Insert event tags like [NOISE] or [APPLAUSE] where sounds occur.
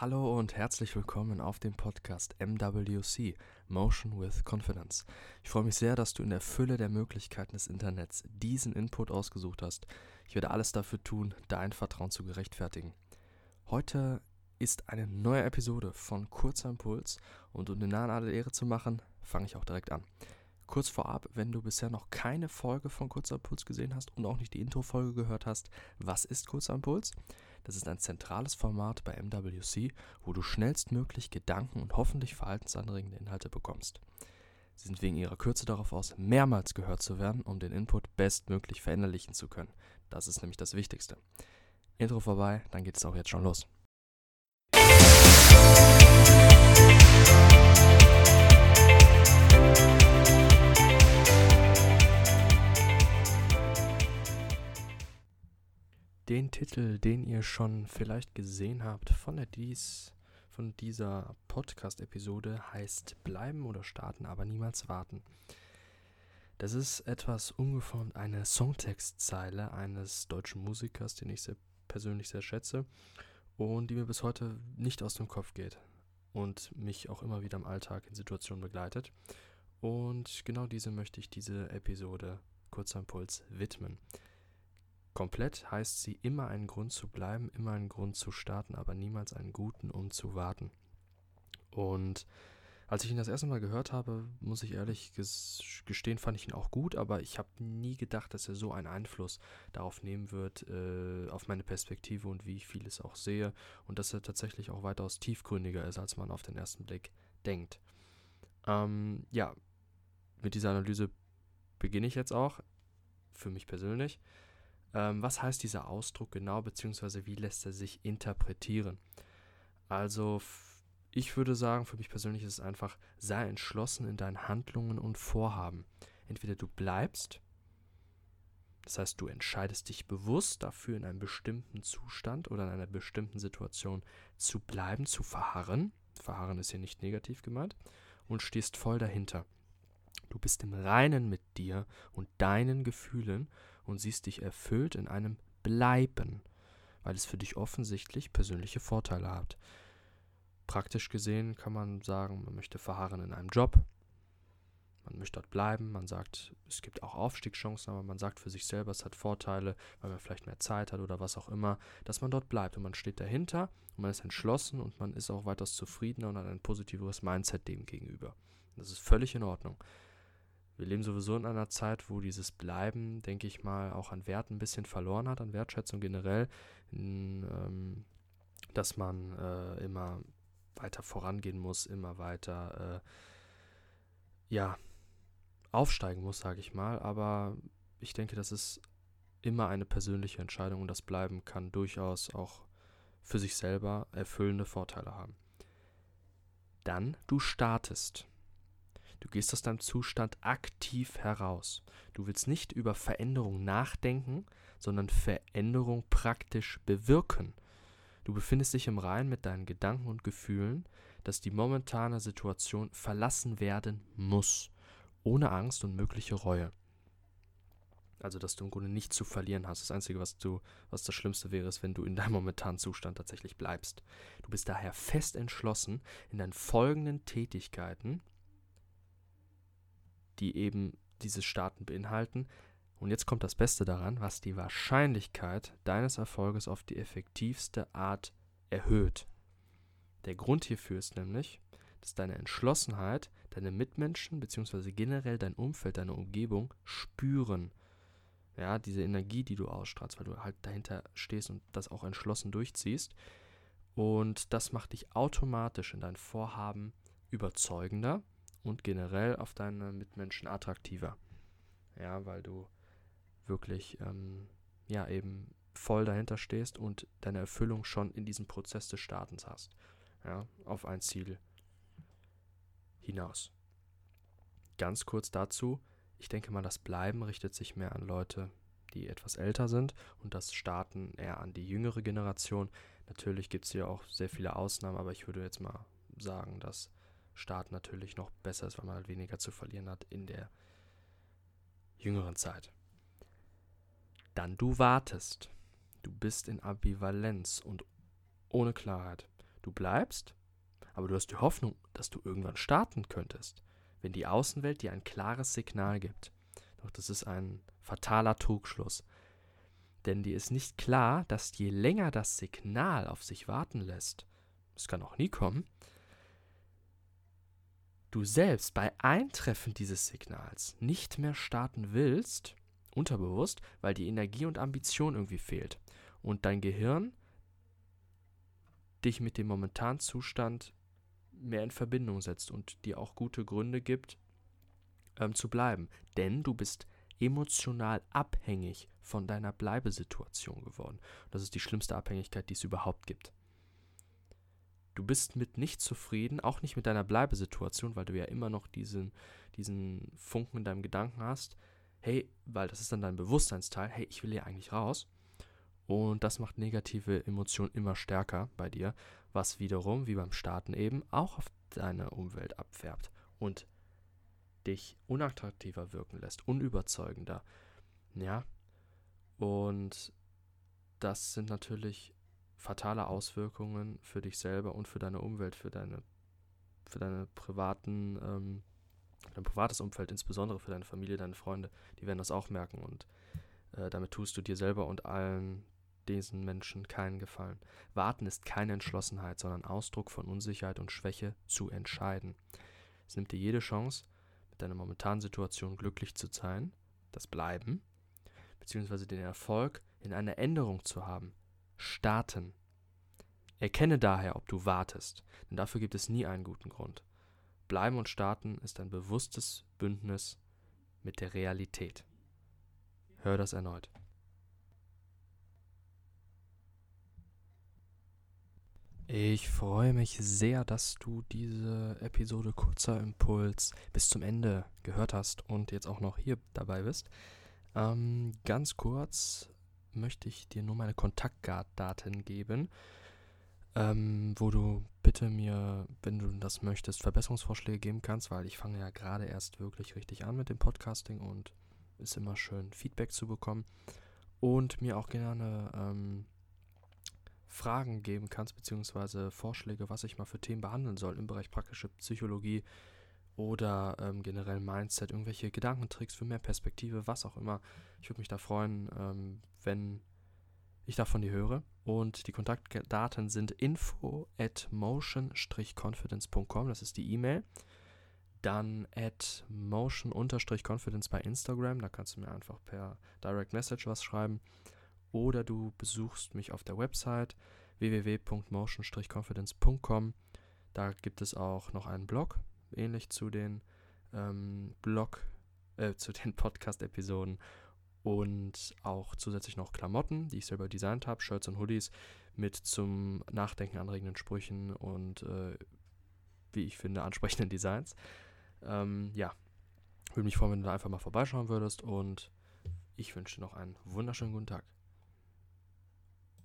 Hallo und herzlich willkommen auf dem Podcast MWC Motion with Confidence. Ich freue mich sehr, dass du in der Fülle der Möglichkeiten des Internets diesen Input ausgesucht hast. Ich werde alles dafür tun, dein Vertrauen zu gerechtfertigen. Heute ist eine neue Episode von Kurzer Impuls und um den Nahen alle Ehre zu machen, fange ich auch direkt an. Kurz vorab, wenn du bisher noch keine Folge von Kurzer Impuls gesehen hast und auch nicht die Intro-Folge gehört hast, was ist Kurzer Impuls? Das ist ein zentrales Format bei MWC, wo du schnellstmöglich Gedanken und hoffentlich verhaltensanregende Inhalte bekommst. Sie sind wegen ihrer Kürze darauf aus, mehrmals gehört zu werden, um den Input bestmöglich verinnerlichen zu können. Das ist nämlich das Wichtigste. Intro vorbei, dann geht es auch jetzt schon los. Den ihr schon vielleicht gesehen habt von, der dies, von dieser Podcast-Episode, heißt Bleiben oder starten, aber niemals warten. Das ist etwas ungeformt eine Songtextzeile eines deutschen Musikers, den ich sehr persönlich sehr schätze und die mir bis heute nicht aus dem Kopf geht und mich auch immer wieder im Alltag in Situationen begleitet. Und genau diese möchte ich diese Episode kurzer Impuls widmen. Komplett heißt sie immer einen Grund zu bleiben, immer einen Grund zu starten, aber niemals einen guten, um zu warten. Und als ich ihn das erste Mal gehört habe, muss ich ehrlich gestehen, fand ich ihn auch gut, aber ich habe nie gedacht, dass er so einen Einfluss darauf nehmen wird, äh, auf meine Perspektive und wie ich vieles auch sehe und dass er tatsächlich auch weitaus tiefgründiger ist, als man auf den ersten Blick denkt. Ähm, ja, mit dieser Analyse beginne ich jetzt auch, für mich persönlich. Ähm, was heißt dieser Ausdruck genau, beziehungsweise wie lässt er sich interpretieren? Also, ich würde sagen, für mich persönlich ist es einfach, sei entschlossen in deinen Handlungen und Vorhaben. Entweder du bleibst, das heißt, du entscheidest dich bewusst dafür, in einem bestimmten Zustand oder in einer bestimmten Situation zu bleiben, zu verharren. Verharren ist hier nicht negativ gemeint. Und stehst voll dahinter. Du bist im Reinen mit dir und deinen Gefühlen und siehst dich erfüllt in einem Bleiben, weil es für dich offensichtlich persönliche Vorteile hat. Praktisch gesehen kann man sagen, man möchte verharren in einem Job, man möchte dort bleiben, man sagt, es gibt auch Aufstiegschancen, aber man sagt für sich selber, es hat Vorteile, weil man vielleicht mehr Zeit hat oder was auch immer, dass man dort bleibt und man steht dahinter und man ist entschlossen und man ist auch weitaus zufriedener und hat ein positiveres Mindset dem gegenüber. Das ist völlig in Ordnung. Wir leben sowieso in einer Zeit, wo dieses Bleiben, denke ich mal, auch an Wert ein bisschen verloren hat, an Wertschätzung generell, in, ähm, dass man äh, immer weiter vorangehen muss, immer weiter, äh, ja, aufsteigen muss, sage ich mal. Aber ich denke, das ist immer eine persönliche Entscheidung und das Bleiben kann durchaus auch für sich selber erfüllende Vorteile haben. Dann du startest. Du gehst aus deinem Zustand aktiv heraus. Du willst nicht über Veränderung nachdenken, sondern Veränderung praktisch bewirken. Du befindest dich im Rein mit deinen Gedanken und Gefühlen, dass die momentane Situation verlassen werden muss, ohne Angst und mögliche Reue. Also, dass du im Grunde nichts zu verlieren hast. Das Einzige, was du, was das Schlimmste wäre, ist, wenn du in deinem momentanen Zustand tatsächlich bleibst. Du bist daher fest entschlossen, in deinen folgenden Tätigkeiten die eben diese Staaten beinhalten. Und jetzt kommt das Beste daran, was die Wahrscheinlichkeit deines Erfolges auf die effektivste Art erhöht. Der Grund hierfür ist nämlich, dass deine Entschlossenheit deine Mitmenschen bzw. generell dein Umfeld, deine Umgebung spüren. Ja, diese Energie, die du ausstrahlst, weil du halt dahinter stehst und das auch entschlossen durchziehst. Und das macht dich automatisch in dein Vorhaben überzeugender und generell auf deine Mitmenschen attraktiver. Ja, weil du wirklich, ähm, ja, eben voll dahinter stehst und deine Erfüllung schon in diesem Prozess des Startens hast. Ja, auf ein Ziel hinaus. Ganz kurz dazu, ich denke mal, das Bleiben richtet sich mehr an Leute, die etwas älter sind und das Starten eher an die jüngere Generation. Natürlich gibt es hier auch sehr viele Ausnahmen, aber ich würde jetzt mal sagen, dass Start natürlich noch besser ist, weil man halt weniger zu verlieren hat in der jüngeren Zeit. Dann du wartest. Du bist in Ambivalenz und ohne Klarheit. Du bleibst, aber du hast die Hoffnung, dass du irgendwann starten könntest, wenn die Außenwelt dir ein klares Signal gibt. Doch das ist ein fataler Trugschluss. Denn dir ist nicht klar, dass je länger das Signal auf sich warten lässt, es kann auch nie kommen, du selbst bei Eintreffen dieses Signals nicht mehr starten willst, unterbewusst, weil die Energie und Ambition irgendwie fehlt. Und dein Gehirn dich mit dem momentanen Zustand mehr in Verbindung setzt und dir auch gute Gründe gibt, ähm, zu bleiben. Denn du bist emotional abhängig von deiner Bleibesituation geworden. Das ist die schlimmste Abhängigkeit, die es überhaupt gibt. Du bist mit nicht zufrieden, auch nicht mit deiner Bleibesituation, weil du ja immer noch diesen, diesen Funken in deinem Gedanken hast. Hey, weil das ist dann dein Bewusstseinsteil, hey, ich will hier eigentlich raus. Und das macht negative Emotionen immer stärker bei dir, was wiederum, wie beim Starten eben, auch auf deine Umwelt abfärbt und dich unattraktiver wirken lässt, unüberzeugender. Ja. Und das sind natürlich fatale Auswirkungen für dich selber und für deine Umwelt, für deine, für deine privaten, ähm, dein privates Umfeld, insbesondere für deine Familie, deine Freunde, die werden das auch merken und äh, damit tust du dir selber und allen diesen Menschen keinen Gefallen. Warten ist keine Entschlossenheit, sondern Ausdruck von Unsicherheit und Schwäche zu entscheiden. Es nimmt dir jede Chance, mit deiner momentanen Situation glücklich zu sein, das Bleiben, beziehungsweise den Erfolg in einer Änderung zu haben. Starten. Erkenne daher, ob du wartest, denn dafür gibt es nie einen guten Grund. Bleiben und starten ist ein bewusstes Bündnis mit der Realität. Hör das erneut. Ich freue mich sehr, dass du diese Episode kurzer Impuls bis zum Ende gehört hast und jetzt auch noch hier dabei bist. Ähm, ganz kurz möchte ich dir nur meine Kontaktdaten geben, ähm, wo du bitte mir, wenn du das möchtest, Verbesserungsvorschläge geben kannst, weil ich fange ja gerade erst wirklich richtig an mit dem Podcasting und ist immer schön Feedback zu bekommen und mir auch gerne ähm, Fragen geben kannst, beziehungsweise Vorschläge, was ich mal für Themen behandeln soll im Bereich praktische Psychologie oder ähm, generell Mindset, irgendwelche Gedankentricks für mehr Perspektive, was auch immer. Ich würde mich da freuen, ähm, wenn ich davon die höre. Und die Kontaktdaten sind info at motion-confidence.com, das ist die E-Mail. Dann at motion-confidence bei Instagram, da kannst du mir einfach per Direct Message was schreiben oder du besuchst mich auf der Website www.motion-confidence.com. Da gibt es auch noch einen Blog, ähnlich zu den ähm, Blog, äh, [LAUGHS] zu den Podcast-Episoden und auch zusätzlich noch Klamotten, die ich selber designt habe, Shirts und Hoodies mit zum Nachdenken anregenden Sprüchen und äh, wie ich finde [LAUGHS] ansprechenden Designs. Ähm, ja, würde mich freuen, wenn du da einfach mal vorbeischauen würdest und ich wünsche dir noch einen wunderschönen guten Tag.